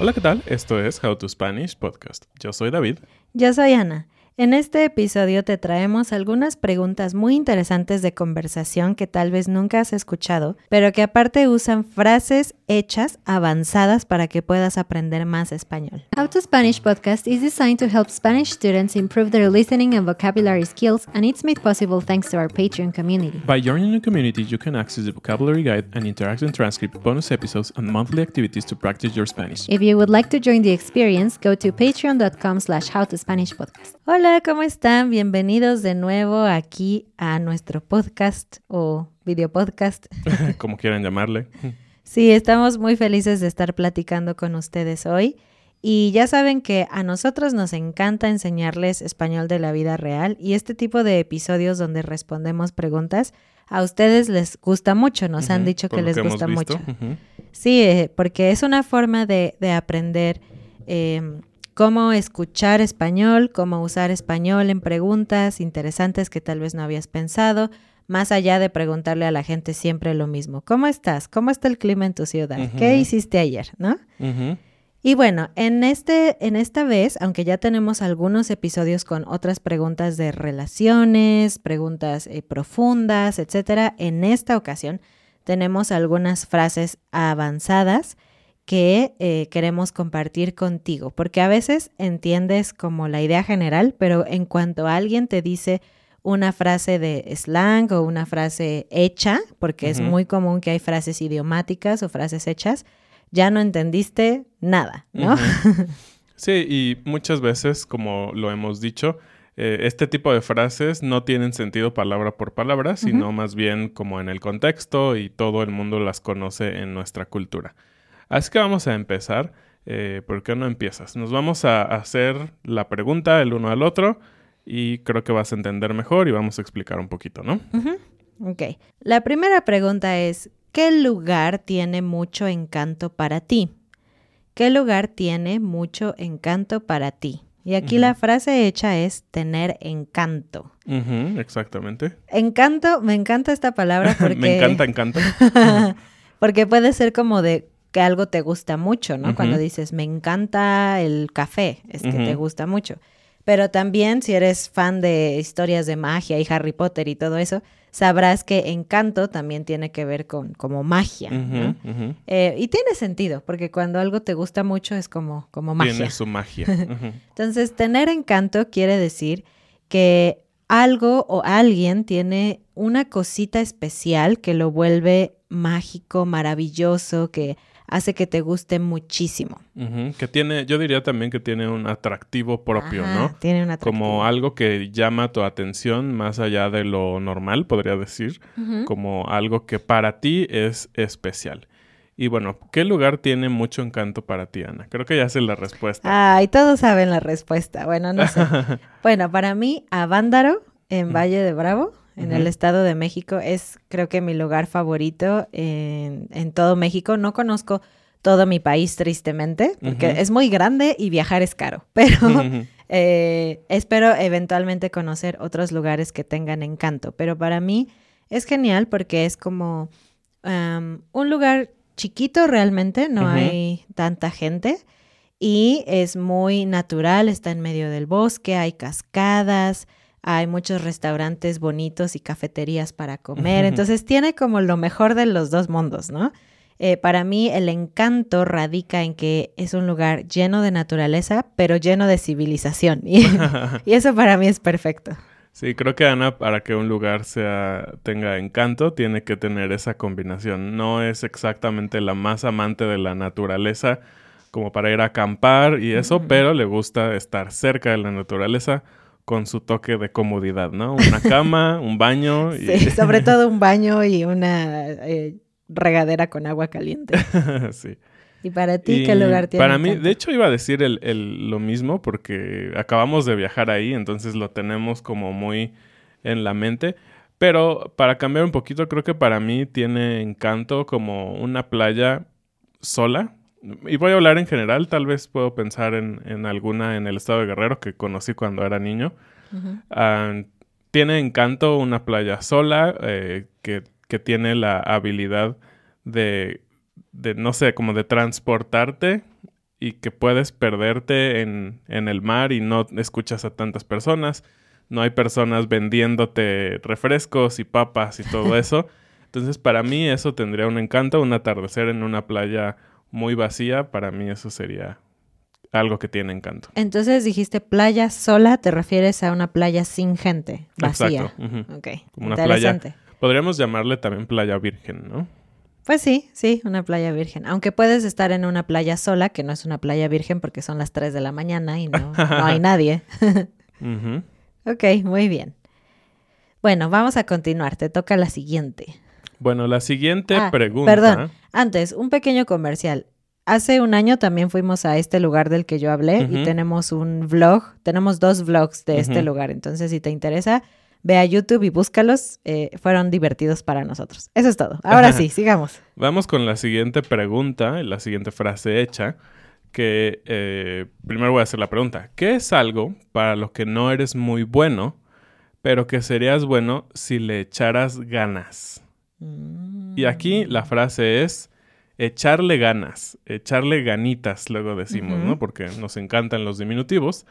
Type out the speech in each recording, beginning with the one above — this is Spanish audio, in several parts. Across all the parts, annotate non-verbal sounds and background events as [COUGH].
Hola, ¿qué tal? Esto es How to Spanish Podcast. Yo soy David. Yo soy Ana. En este episodio te traemos algunas preguntas muy interesantes de conversación que tal vez nunca has escuchado, pero que aparte usan frases hechas avanzadas para que puedas aprender más español. How to Spanish podcast is designed to help Spanish students improve their listening and vocabulary skills, and it's made possible thanks to our Patreon community. By joining the community, you can access the vocabulary guide and interactive transcript, bonus episodes, and monthly activities to practice your Spanish. If you would like to join the experience, go to patreon.com slash howtospanishpodcast. Hola, ¿cómo están? Bienvenidos de nuevo aquí a nuestro podcast o video podcast. [LAUGHS] Como quieran llamarle. Sí, estamos muy felices de estar platicando con ustedes hoy. Y ya saben que a nosotros nos encanta enseñarles español de la vida real y este tipo de episodios donde respondemos preguntas, a ustedes les gusta mucho, nos han dicho que les gusta mucho. Sí, eh, porque es una forma de, de aprender eh, cómo escuchar español, cómo usar español en preguntas interesantes que tal vez no habías pensado, más allá de preguntarle a la gente siempre lo mismo. ¿Cómo estás? ¿Cómo está el clima en tu ciudad? ¿Qué hiciste ayer? ¿No? Y bueno, en, este, en esta vez, aunque ya tenemos algunos episodios con otras preguntas de relaciones, preguntas eh, profundas, etcétera, en esta ocasión tenemos algunas frases avanzadas que eh, queremos compartir contigo, porque a veces entiendes como la idea general, pero en cuanto alguien te dice una frase de slang o una frase hecha, porque es muy común que hay frases idiomáticas o frases hechas, ya no entendiste nada, ¿no? [LAUGHS] Sí, y muchas veces, como lo hemos dicho, eh, este tipo de frases no tienen sentido palabra por palabra, sino más bien como en el contexto y todo el mundo las conoce en nuestra cultura. Así que vamos a empezar. Eh, ¿Por qué no empiezas? Nos vamos a hacer la pregunta el uno al otro y creo que vas a entender mejor y vamos a explicar un poquito, ¿no? Ujú. Ok. La primera pregunta es, ¿qué lugar tiene mucho encanto para ti? ¿Qué lugar tiene mucho encanto para ti? Y aquí la frase hecha es tener encanto. Exactamente. Encanto, me encanta esta palabra [LAUGHS] porque... Me encanta, encanta. [LAUGHS] porque puede ser como de que algo te gusta mucho, ¿no? Cuando dices, me encanta el café, es que te gusta mucho. Pero también si eres fan de historias de magia y Harry Potter y todo eso, sabrás que encanto también tiene que ver con como magia. Eh, y tiene sentido, porque cuando algo te gusta mucho es como, como magia. Tiene su magia. [LAUGHS] Entonces, tener encanto quiere decir que algo o alguien tiene una cosita especial que lo vuelve mágico, maravilloso, que hace que te guste muchísimo. Que tiene, yo diría también que tiene un atractivo propio, Ajá, ¿no? Tiene una Como algo que llama tu atención más allá de lo normal, podría decir, como algo que para ti es especial. Y bueno, ¿qué lugar tiene mucho encanto para ti, Ana? Creo que ya sé la respuesta. Ay, todos saben la respuesta. Bueno, no sé. [LAUGHS] bueno, para mí, Avándaro, en Valle de Bravo, en el. Estado de México, es creo que mi lugar favorito en, en todo México. No conozco todo mi país, tristemente, porque es muy grande y viajar es caro. [LAUGHS] Pero eh, espero eventualmente conocer otros lugares que tengan encanto. Pero para mí es genial porque es como am, un lugar chiquito realmente, no hay tanta gente. Y es muy natural, está en medio del bosque, hay cascadas, hay muchos restaurantes bonitos y cafeterías para comer. Entonces tiene como lo mejor de los dos mundos, ¿no? Eh, para mí el encanto radica en que es un lugar lleno de naturaleza, pero lleno de civilización. [LAUGHS] Y, [LAUGHS] y eso para mí es perfecto. Sí, creo que Ana, para que un lugar sea, tenga encanto, tiene que tener esa combinación. No es exactamente la más amante de la naturaleza como para ir a acampar y eso, pero le gusta estar cerca de la naturaleza con su toque de comodidad, ¿no? Una cama, [LAUGHS] un baño y... Sí, sobre [LAUGHS] todo un baño y una eh, regadera con agua caliente. [LAUGHS] sí. ¿Y para ti Y qué lugar tiene Para mí, de hecho, iba a decir el, el- lo mismo porque acabamos de viajar ahí, entonces lo tenemos como muy en la mente. Pero para cambiar un poquito, creo que para mí tiene encanto como una playa sola, y voy a hablar en general, tal vez puedo pensar en, en alguna en el estado de Guerrero que conocí cuando era niño. Ah, tiene encanto una playa sola eh, que, que, tiene la habilidad de, de, no sé, como de transportarte y que puedes perderte en, en el mar y no escuchas a tantas personas. No hay personas vendiéndote refrescos y papas y todo [LAUGHS] eso. Entonces, para mí eso tendría un encanto, un atardecer en una playa muy vacía, para mí eso sería algo que tiene encanto. Entonces dijiste playa sola, te refieres a una playa sin gente, vacía. Exacto. Ok, una playa. Podríamos llamarle también playa virgen, ¿no? Pues sí, sí, una playa virgen. Aunque puedes estar en una playa sola, que no es una playa virgen porque son las 3 de la mañana y no, hay [LAUGHS] nadie. Ok, muy bien. Bueno, vamos a continuar. Te toca la siguiente. Bueno, la siguiente ah, pregunta. Perdón, antes, un pequeño comercial. Hace un año también fuimos a este lugar del que yo hablé y tenemos un vlog, tenemos dos vlogs de este lugar. Entonces, si te interesa, ve a YouTube y búscalos. Eh, fueron divertidos para nosotros. Eso es todo. Ahora sí, sigamos. Vamos con la siguiente pregunta, la siguiente frase hecha. Que eh, primero voy a hacer la pregunta. ¿Qué es algo para lo que no eres muy bueno, pero que serías bueno si le echaras ganas? Y aquí la frase es echarle ganas, echarle ganitas, luego decimos, ¿no? Porque nos encantan los diminutivos.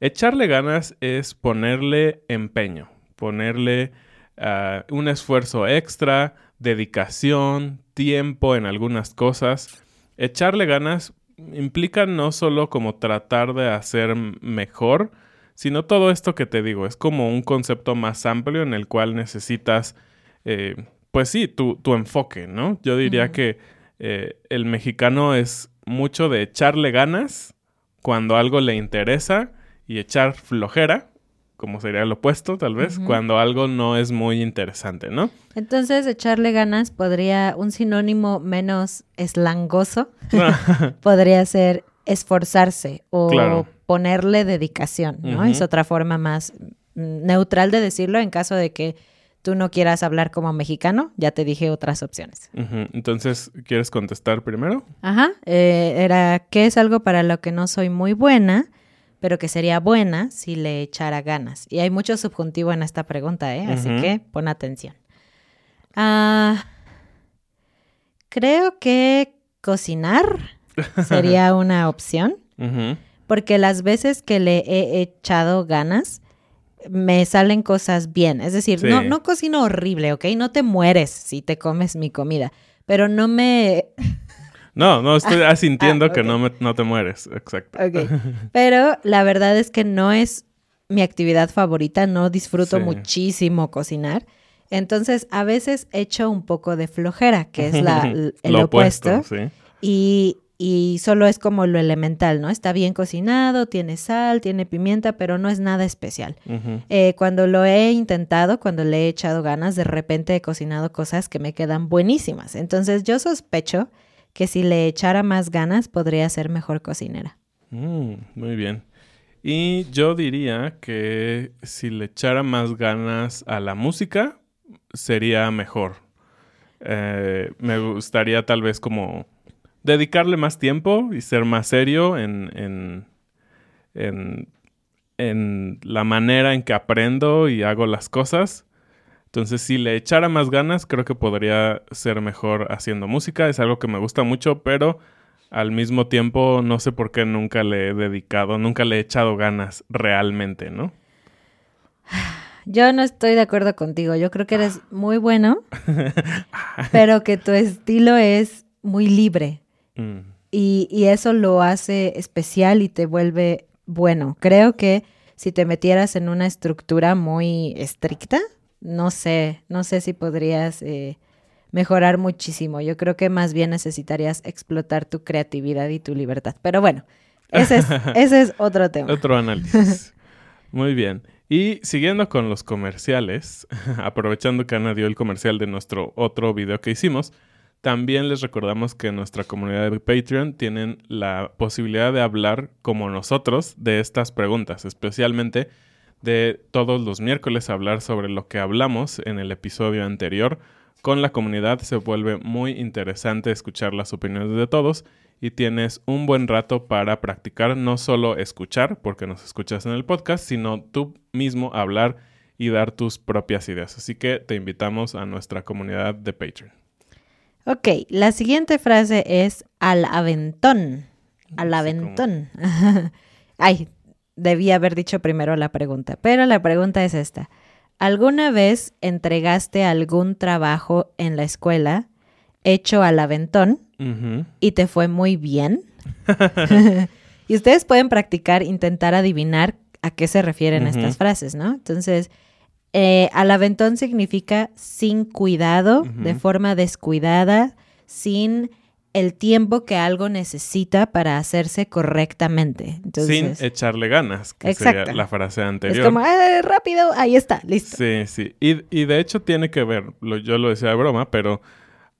Echarle ganas es ponerle empeño, ponerle ah, un esfuerzo extra, dedicación, tiempo en algunas cosas. Echarle ganas implica no solo como tratar de hacer mejor, sino todo esto que te digo, es como un concepto más amplio en el cual necesitas eh, pues sí, tu, tu enfoque, ¿no? Yo diría que eh, el mexicano es mucho de echarle ganas cuando algo le interesa y echar flojera, como sería lo opuesto tal vez, cuando algo no es muy interesante, ¿no? Entonces, echarle ganas podría, un sinónimo menos eslangoso, [LAUGHS] podría ser esforzarse o ponerle dedicación, ¿no? Es otra forma más neutral de decirlo en caso de que tú no quieras hablar como mexicano, ya te dije otras opciones. Entonces, ¿quieres contestar primero? Ajá, eh, era, ¿qué es algo para lo que no soy muy buena, pero que sería buena si le echara ganas? Y hay mucho subjuntivo en esta pregunta, ¿eh? Así que pon atención. Ah, creo que cocinar [LAUGHS] sería una opción, porque las veces que le he echado ganas, me salen cosas bien. Es decir, no, no cocino horrible, ¿ok? No te mueres si te comes mi comida, pero no me... No, no, estoy [LAUGHS] ah, asintiendo ah, que no, me, no te mueres, exacto. Ok, [LAUGHS] pero la verdad es que no es mi actividad favorita, no disfruto muchísimo cocinar. Entonces, a veces echo un poco de flojera, que es la, [LAUGHS] el opuesto. y, y solo es como lo elemental, ¿no? Está bien cocinado, tiene sal, tiene pimienta, pero no es nada especial. Eh, cuando lo he intentado, cuando le he echado ganas, de repente he cocinado cosas que me quedan buenísimas. Entonces yo sospecho que si le echara más ganas, podría ser mejor cocinera. Mm, muy bien. Y yo diría que si le echara más ganas a la música, sería mejor. Eh, me gustaría tal vez como dedicarle más tiempo y ser más serio en, en, en, en, la manera en que aprendo y hago las cosas. Entonces, si le echara más ganas, creo que podría ser mejor haciendo música. Es algo que me gusta mucho, pero al mismo tiempo no sé por qué nunca le he dedicado, nunca le he echado ganas realmente, ¿no? Yo no estoy de acuerdo contigo. Yo creo que eres muy bueno, [LAUGHS] pero que tu estilo es muy libre. Mm. Y, eso lo hace especial y te vuelve bueno. Creo que si te metieras en una estructura muy estricta, no sé, no sé si podrías eh, mejorar muchísimo. Yo creo que más bien necesitarías explotar tu creatividad y tu libertad. Pero bueno, ese es, [LAUGHS] ese es otro tema. Otro análisis. Muy bien. Y siguiendo con los comerciales, [LAUGHS] aprovechando que Ana dio el comercial de nuestro otro video que hicimos, también les recordamos que en nuestra comunidad de Patreon tienen la posibilidad de hablar como nosotros de estas preguntas, especialmente de todos los miércoles hablar sobre lo que hablamos en el episodio anterior Con la comunidad se vuelve muy interesante escuchar las opiniones de todos y tienes un buen rato para practicar no solo escuchar, porque nos escuchas en el podcast, sino tú mismo hablar y dar tus propias ideas. Así que te invitamos a nuestra comunidad de Patreon. Ok, la siguiente frase es al aventón. Al aventón. [LAUGHS] Ay, debí haber dicho primero la pregunta, pero la pregunta es esta. ¿Alguna vez entregaste algún trabajo en la escuela hecho al aventón y te fue muy bien? [LAUGHS] [LAUGHS] y ustedes pueden practicar, intentar adivinar a qué se refieren estas frases, ¿no? Entonces, eh, al aventón significa sin cuidado, de forma descuidada, sin el tiempo que algo necesita para hacerse correctamente. Entonces, Sin echarle ganas, que Exacto. sería la frase es anterior. como, "Ah, rápido, ahí está, listo. Sí, sí. Y, y de hecho tiene que ver, lo- yo lo decía de broma, pero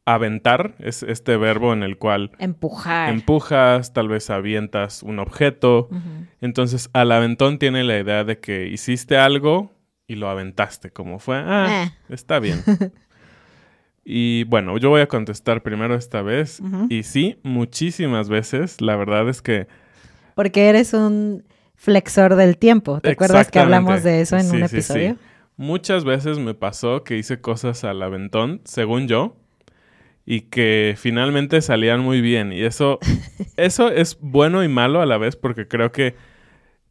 aventar es este verbo en el cual Empujar. empujas, tal vez avientas un objeto. Entonces, al aventón tiene la idea de que hiciste algo y lo aventaste, como fue, ah, está bien. [LAUGHS] y bueno, yo voy a contestar primero esta vez. Y sí, muchísimas veces, la verdad es que... Porque eres un flexor del tiempo. ¿Te acuerdas que hablamos de eso en Sí, un sí, episodio? sí. Muchas veces me pasó que hice cosas al aventón, según yo, y que finalmente salían muy bien. Y eso, [LAUGHS] eso es bueno y malo a la vez, porque creo que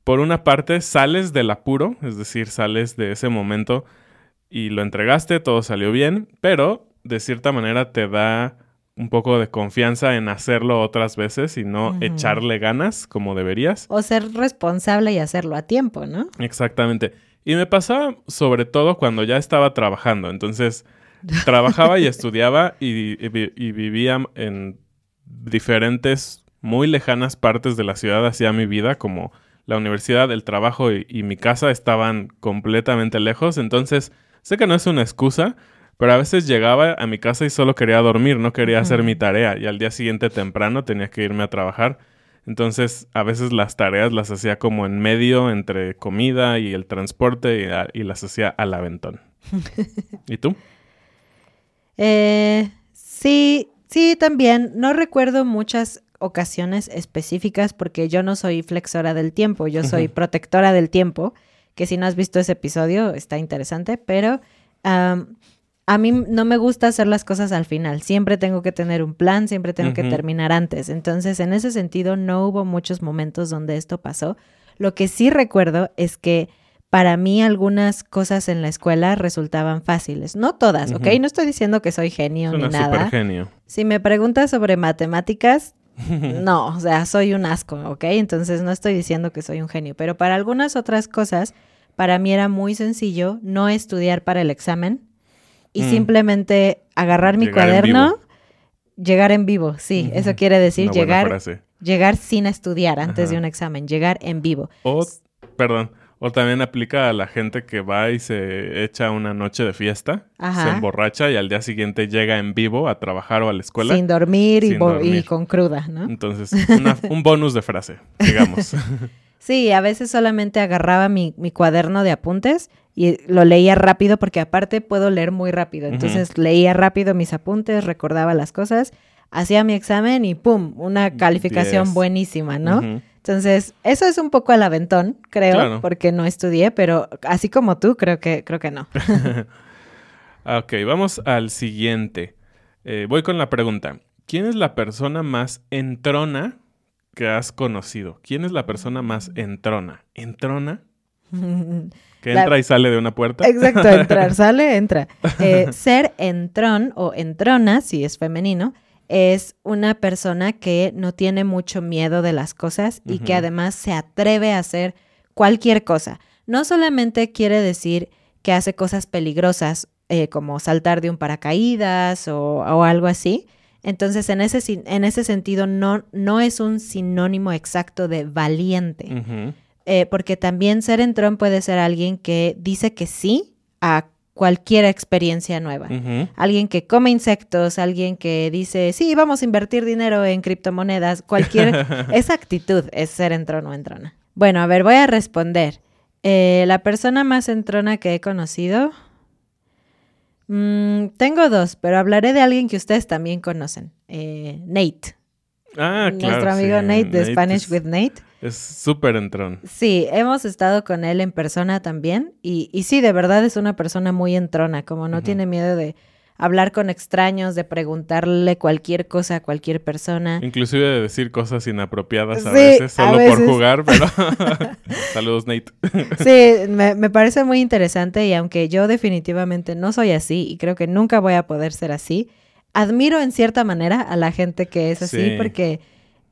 por una parte sales del apuro, es decir, sales de ese momento y lo entregaste, todo salió bien, pero de cierta manera te da un poco de confianza en hacerlo otras veces y no echarle ganas como deberías. O ser responsable y hacerlo a tiempo, ¿no? Exactamente. Y me pasaba sobre todo cuando ya estaba trabajando. Entonces, trabajaba y [LAUGHS] estudiaba y, y vi- y vivía en diferentes, muy lejanas partes de la ciudad hacia mi vida, como la universidad, el trabajo y, y mi casa estaban completamente lejos. Entonces, sé que no es una excusa, pero a veces llegaba a mi casa y solo quería dormir, no quería hacer mi tarea. Y al día siguiente temprano tenía que irme a trabajar. Entonces, a veces las tareas las hacía como en medio entre comida y el transporte y, a- y las hacía al aventón. [LAUGHS] ¿Y tú? Eh, sí, sí, también. No recuerdo muchas ocasiones específicas porque yo no soy flexora del tiempo, yo soy protectora del tiempo, que si no has visto ese episodio está interesante, pero a mí no me gusta hacer las cosas al final, siempre tengo que tener un plan, siempre tengo que terminar antes, entonces en ese sentido no hubo muchos momentos donde esto pasó. Lo que sí recuerdo es que para mí algunas cosas en la escuela resultaban fáciles. No todas, ¿ok? No estoy diciendo que soy genio Es ni una nada. super genio. Si me preguntas sobre matemáticas, [LAUGHS] no, o sea, soy un asco, ¿ok? Entonces no estoy diciendo que soy un genio, pero para algunas otras cosas, para mí era muy sencillo no estudiar para el examen y Mm. simplemente agarrar mi Llegar cuaderno, llegar en vivo, sí, eso quiere decir Una llegar, llegar sin estudiar antes Ajá. de un examen, llegar en vivo. O, perdón, o también aplica a la gente que va y se echa una noche de fiesta, Ajá. se emborracha y al día siguiente llega en vivo a trabajar o a la escuela. Sin dormir, y, Sin bo- y dormir. con cruda, ¿no? Entonces, una- un bonus de frase, [LAUGHS] digamos. Sí, a veces solamente agarraba mi, mi cuaderno de apuntes y lo leía rápido porque aparte puedo leer muy rápido. Entonces leía rápido mis apuntes, recordaba las cosas, hacía mi examen y ¡pum! Una calificación buenísima, ¿no? Entonces, eso es un poco al aventón, creo, Claro. porque no estudié, pero así como tú, creo que, creo que no. [LAUGHS] Ok, vamos al siguiente. Eh, voy con la pregunta. ¿Quién es la persona más entrona que has conocido? ¿Quién es la persona más entrona? ¿Entrona? [LAUGHS] ¿Que La- entra y sale de una puerta? Exacto, entrar, [LAUGHS] sale, entra. Eh, ser entrón o entrona, si es femenino, es una persona que no tiene mucho miedo de las cosas y que además se atreve a hacer cualquier cosa. No solamente quiere decir que hace cosas peligrosas eh, como saltar de un paracaídas o, o algo así. Entonces, en ese, en ese sentido, no, no es un sinónimo exacto de valiente. Eh, porque también ser entrón puede ser alguien que dice que sí a cualquier experiencia nueva. Alguien que come insectos, alguien que dice, sí, vamos a invertir dinero en criptomonedas, cualquier... [LAUGHS] esa actitud es ser entrón o entrona. Bueno, a ver, voy a responder. Eh, la persona más entrona que he conocido... Mm, tengo dos, pero hablaré de alguien que ustedes también conocen. Eh, Nate. Ah, claro. Nuestro amigo sí, Nate de Spanish es- with Nate. Es súper entrón. Sí, hemos estado con él en persona también. Y, y sí, de verdad es una persona muy entrona, como no tiene miedo de hablar con extraños, de preguntarle cualquier cosa a cualquier persona. Inclusive de decir cosas inapropiadas a Sí, veces, a solo veces. por jugar, pero... [LAUGHS] [LAUGHS] Saludos, Nate. Sí, me, me parece muy interesante y aunque yo definitivamente no soy así y creo que nunca voy a poder ser así, admiro en cierta manera a la gente que es así Sí. porque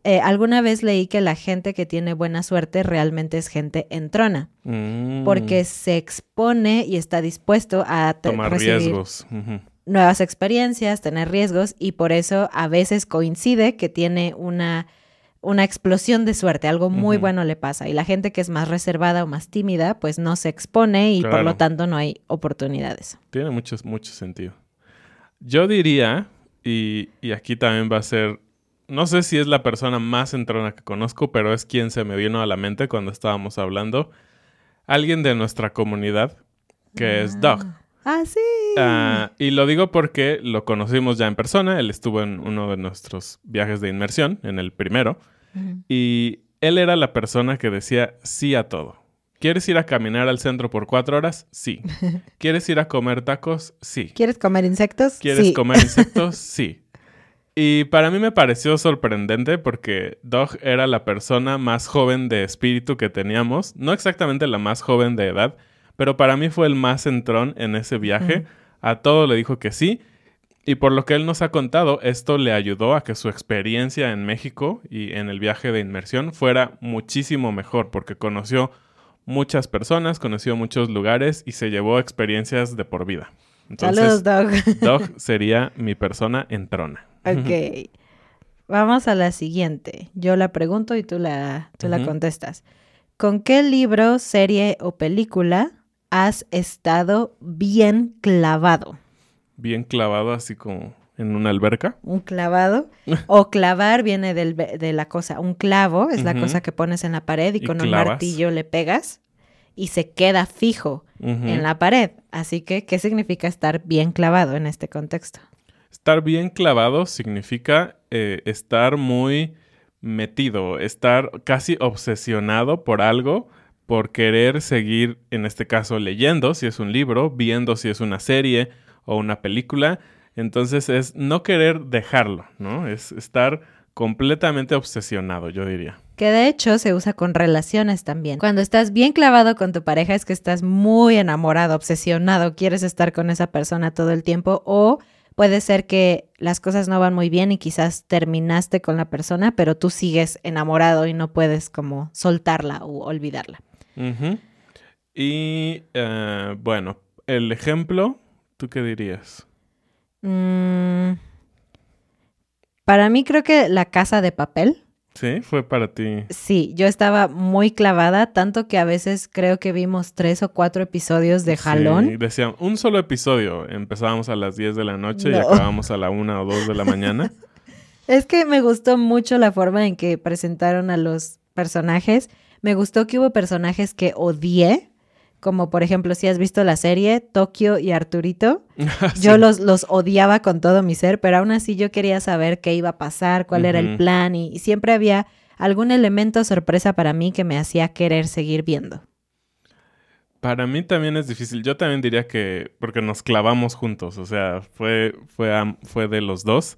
eh, alguna vez leí que la gente que tiene buena suerte realmente es gente entrona Mm, porque se expone y está dispuesto a Tomar recibir riesgos. Nuevas experiencias, tener riesgos y por eso a veces coincide que tiene una, una explosión de suerte, algo muy bueno le pasa y la gente que es más reservada o más tímida pues no se expone y por lo tanto no hay oportunidades. Tiene mucho, mucho sentido. Yo diría, y, y aquí también va a ser, no sé si es la persona más entrona que conozco, pero es quien se me vino a la mente cuando estábamos hablando, alguien de nuestra comunidad, que es Doug. Ah, sí. Ah, y lo digo porque lo conocimos ya en persona, él estuvo en uno de nuestros viajes de inmersión, en el primero, y él era la persona que decía sí a todo. ¿Quieres ir a caminar al centro por cuatro horas? Sí. [LAUGHS] ¿Quieres ir a comer tacos? Sí. ¿Quieres comer insectos? ¿Quieres sí. comer [LAUGHS] insectos? Sí. Y para mí me pareció sorprendente porque Doug era la persona más joven de espíritu que teníamos. No exactamente la más joven de edad, pero para mí fue el más entrón en ese viaje. A todo le dijo que sí. Y por lo que él nos ha contado, esto le ayudó a que su experiencia en México y en el viaje de inmersión fuera muchísimo mejor porque conoció muchas personas, conoció muchos lugares y se llevó experiencias de por vida. Entonces, Saludos, Doug. Doug [LAUGHS] sería mi persona entrona. Ok. [LAUGHS] Vamos a la siguiente. Yo la pregunto y tú la, tú la contestas. ¿Con qué libro, serie o película has estado bien clavado? Bien clavado así como en una alberca. Un clavado. o [LAUGHS] clavar viene del de la cosa. Un clavo es la cosa que pones en la pared y, Y con un martillo le pegas y se queda fijo en la pared. Así que, ¿qué significa estar bien clavado en este contexto? Estar bien clavado significa eh, estar muy metido, estar casi obsesionado por algo, por querer seguir, en este caso, leyendo si es un libro, viendo si es una serie o una película. Entonces es no querer dejarlo, ¿no? Es estar completamente obsesionado, yo diría. Que de hecho se usa con relaciones también. Cuando estás bien clavado con tu pareja es que estás muy enamorado, obsesionado, quieres estar con esa persona todo el tiempo o puede ser que las cosas no van muy bien y quizás terminaste con la persona, pero tú sigues enamorado y no puedes como soltarla o olvidarla. Y eh, bueno, el ejemplo, ¿tú qué dirías? Mm, para mí creo que la casa de papel. ¿Sí? ¿Fue para ti? Sí, yo estaba muy clavada, tanto que a veces creo que vimos tres o cuatro episodios de jalón. Sí, decían, un solo episodio. Empezábamos a las 10 de la noche y acabábamos a la 1 o 2 de la mañana. [LAUGHS] Es que me gustó mucho la forma en que presentaron a los personajes. Me gustó que hubo personajes que odié, como por ejemplo, si has visto la serie Tokio y Arturito. [LAUGHS] Yo Sí. los, los odiaba con todo mi ser, pero aún así yo quería saber qué iba a pasar, cuál era el plan y, y siempre había algún elemento sorpresa para mí que me hacía querer seguir viendo. Para mí también es difícil. Yo también diría que porque nos clavamos juntos, o sea, fue, fue, fue de los dos.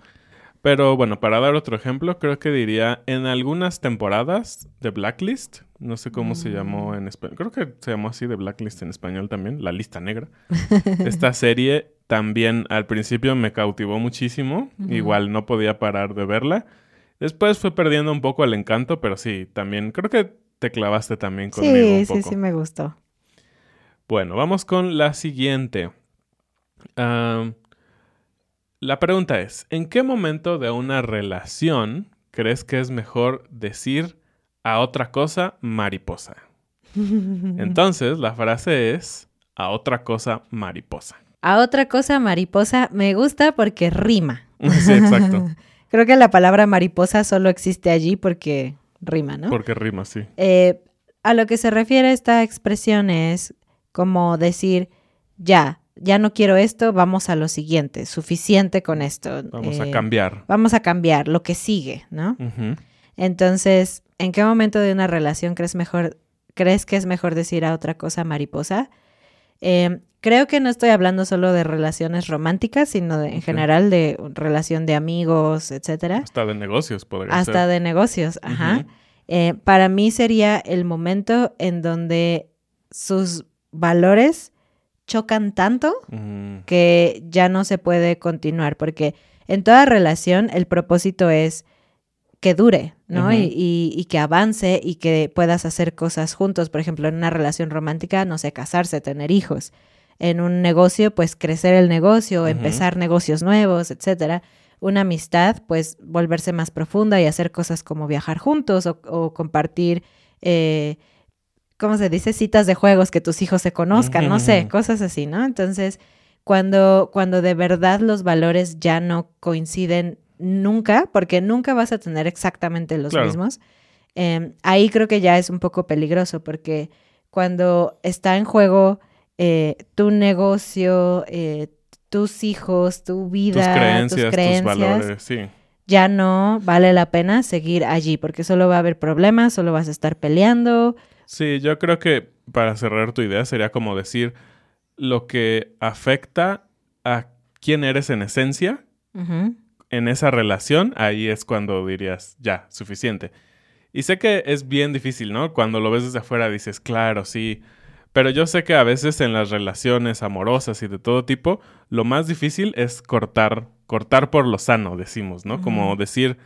Pero bueno, para dar otro ejemplo, creo que diría en algunas temporadas de Blacklist, no sé cómo se Mm. llamó en español, creo que se llamó así de Blacklist en español también, la lista negra. [LAUGHS] Esta serie también al principio me cautivó muchísimo, igual no podía parar de verla. Después fue perdiendo un poco el encanto, pero sí, también creo que te clavaste también conmigo Sí, un sí, poco. sí me gustó. Bueno, vamos con la siguiente. La pregunta es, ¿en qué momento de una relación crees que es mejor decir a otra cosa mariposa? [LAUGHS] Entonces, la frase es a otra cosa mariposa. A otra cosa, mariposa, me gusta porque rima. [LAUGHS] sí, exacto. [LAUGHS] Creo que la palabra mariposa solo existe allí porque rima, ¿no? Porque rima, sí. Eh, a lo que se refiere esta expresión es como decir, ya, ya no quiero esto, vamos a lo siguiente, suficiente con esto. Vamos a eh, cambiar. Vamos a cambiar lo que sigue, ¿no? Ujú. Entonces, ¿en qué momento de una relación crees mejor, crees que es mejor decir a otra cosa mariposa? Eh, creo que no estoy hablando solo de relaciones románticas, sino de- en general de relación de amigos, etcétera, Hasta de negocios podría hasta ser. de negocios. Ajá. Eh, para mí sería el momento en donde sus valores chocan tanto Mm, que ya no se puede continuar, porque en toda relación el propósito es que dure, ¿no? Y, y- y que avance y que puedas hacer cosas juntos. Por ejemplo, en una relación romántica, no sé, casarse, tener hijos. En un negocio, pues crecer el negocio, empezar negocios nuevos, etcétera. Una amistad, pues volverse más profunda y hacer cosas como viajar juntos o, o compartir, eh, ¿cómo se dice? Citas de juegos que tus hijos se conozcan, no sé, cosas así, ¿no? Entonces, cuando, cuando de verdad los valores ya no coinciden nunca, porque nunca vas a tener exactamente los Claro. mismos, eh, ahí creo que ya es un poco peligroso, porque cuando está en juego eh, tu negocio, eh, tus hijos, tu tus vida, creencias, tus creencias, tus valores, sí. ya no vale la pena seguir allí, porque solo va a haber problemas, solo vas a estar peleando. Sí, yo creo que para cerrar tu idea sería como decir lo que afecta a quién eres en esencia Ujú. En esa relación, ahí es cuando dirías, ya, suficiente. Y sé que es bien difícil, ¿no? Cuando lo ves desde afuera dices, claro, sí. Pero yo sé que a veces en las relaciones amorosas y de todo tipo, lo más difícil es cortar, cortar por lo sano, decimos, ¿no? Como decir,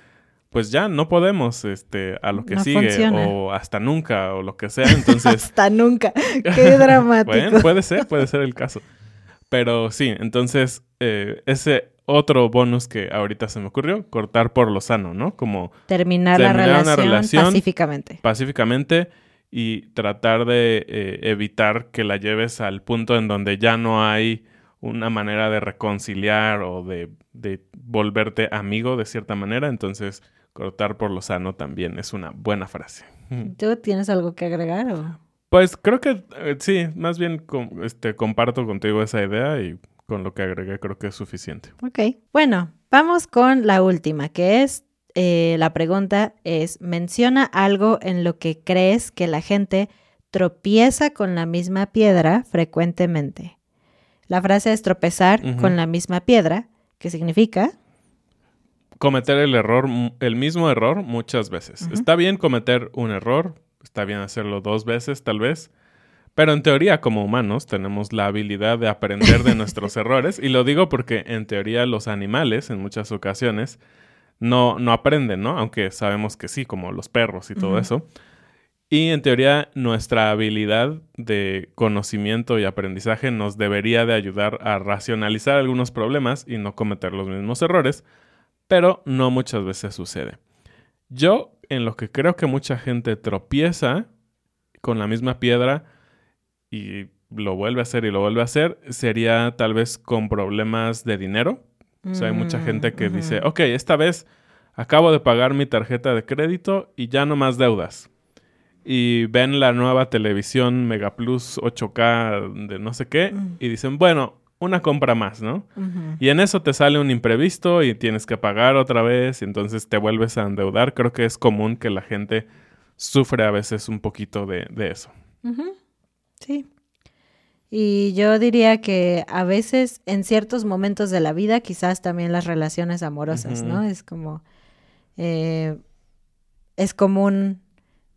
pues ya no podemos, este, a lo que No sigue, funciona. o hasta nunca, o lo que sea. [LAUGHS] Entonces, Hasta nunca. [LAUGHS] Qué dramático. bueno, puede ser, puede ser el caso. Pero sí, entonces, eh, ese otro bonus que ahorita se me ocurrió, cortar por lo sano, ¿no? Como Terminar, la una relación, relación. pacíficamente. pacíficamente y tratar de eh, evitar que la lleves al punto en donde ya no hay una manera de reconciliar o de, de volverte amigo de cierta manera. Entonces, cortar por lo sano también es una buena frase. [LAUGHS] ¿Tú tienes algo que agregar? O? Pues creo que eh, sí, más bien com- este, comparto contigo esa idea y con lo que agregué creo que es suficiente. Ok. Bueno, vamos con la última, que es, eh, la pregunta es, menciona algo en lo que crees que la gente tropieza con la misma piedra frecuentemente. La frase es tropezar con la misma piedra, que significa, Cometer el error, el mismo error muchas veces. Está bien cometer un error, está bien hacerlo dos veces tal vez, pero en teoría como humanos tenemos la habilidad de aprender de [LAUGHS] nuestros errores y lo digo porque en teoría los animales en muchas ocasiones no, no aprenden, ¿no? Aunque sabemos que sí, como los perros y todo eso. Y en teoría nuestra habilidad de conocimiento y aprendizaje nos debería de ayudar a racionalizar algunos problemas y no cometer los mismos errores, pero no muchas veces sucede. Yo, en lo que creo que mucha gente tropieza con la misma piedra y lo vuelve a hacer y lo vuelve a hacer, sería tal vez con problemas de dinero. O sea, hay mucha Mm, gente que dice, ok, esta vez acabo de pagar mi tarjeta de crédito y ya no más deudas. Y ven la nueva televisión Mega Plus 8K de no sé qué Mm. y dicen, bueno, una compra más, ¿no? Y en eso te sale un imprevisto y tienes que pagar otra vez y entonces te vuelves a endeudar. Creo que es común que la gente sufre a veces un poquito de, de eso. Ujú, Sí. Y yo diría que a veces en ciertos momentos de la vida, quizás también las relaciones amorosas, ¿no? Es como, eh, es común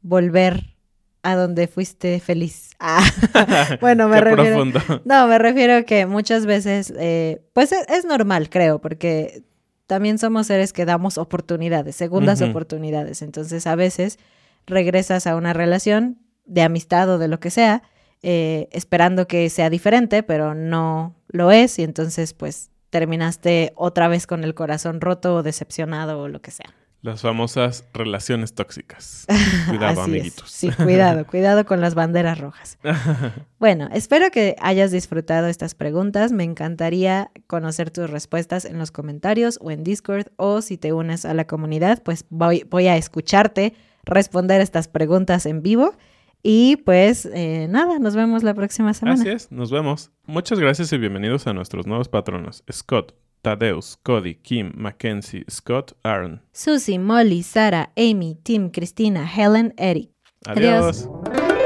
volver a donde fuiste feliz. [LAUGHS] Ah, [LAUGHS] bueno, me Qué refiero... profundo. No, me refiero que muchas veces, eh, pues es, es normal, creo, porque también somos seres que damos oportunidades, segundas oportunidades. Entonces, a veces regresas a una relación de amistad o de lo que sea, eh, esperando que sea diferente, pero no lo es, y entonces, pues, terminaste otra vez con el corazón roto o decepcionado o lo que sea. Las famosas relaciones tóxicas. [LAUGHS] Cuidado, Así es. amiguitos. Sí, cuidado, [LAUGHS] cuidado con las banderas rojas. [LAUGHS] Bueno, espero que hayas disfrutado estas preguntas. Me encantaría conocer tus respuestas en los comentarios o en Discord o si te unes a la comunidad, pues voy, voy a escucharte responder estas preguntas en vivo. Y pues eh, nada, nos vemos la próxima semana. Así es, nos vemos. Muchas gracias y bienvenidos a nuestros nuevos patronos. Scott, Tadeus, Cody, Kim, Mackenzie, Scott, Aaron. Susie, Molly, Sara, Amy, Tim, Cristina, Helen, Eric. Adiós. Adiós.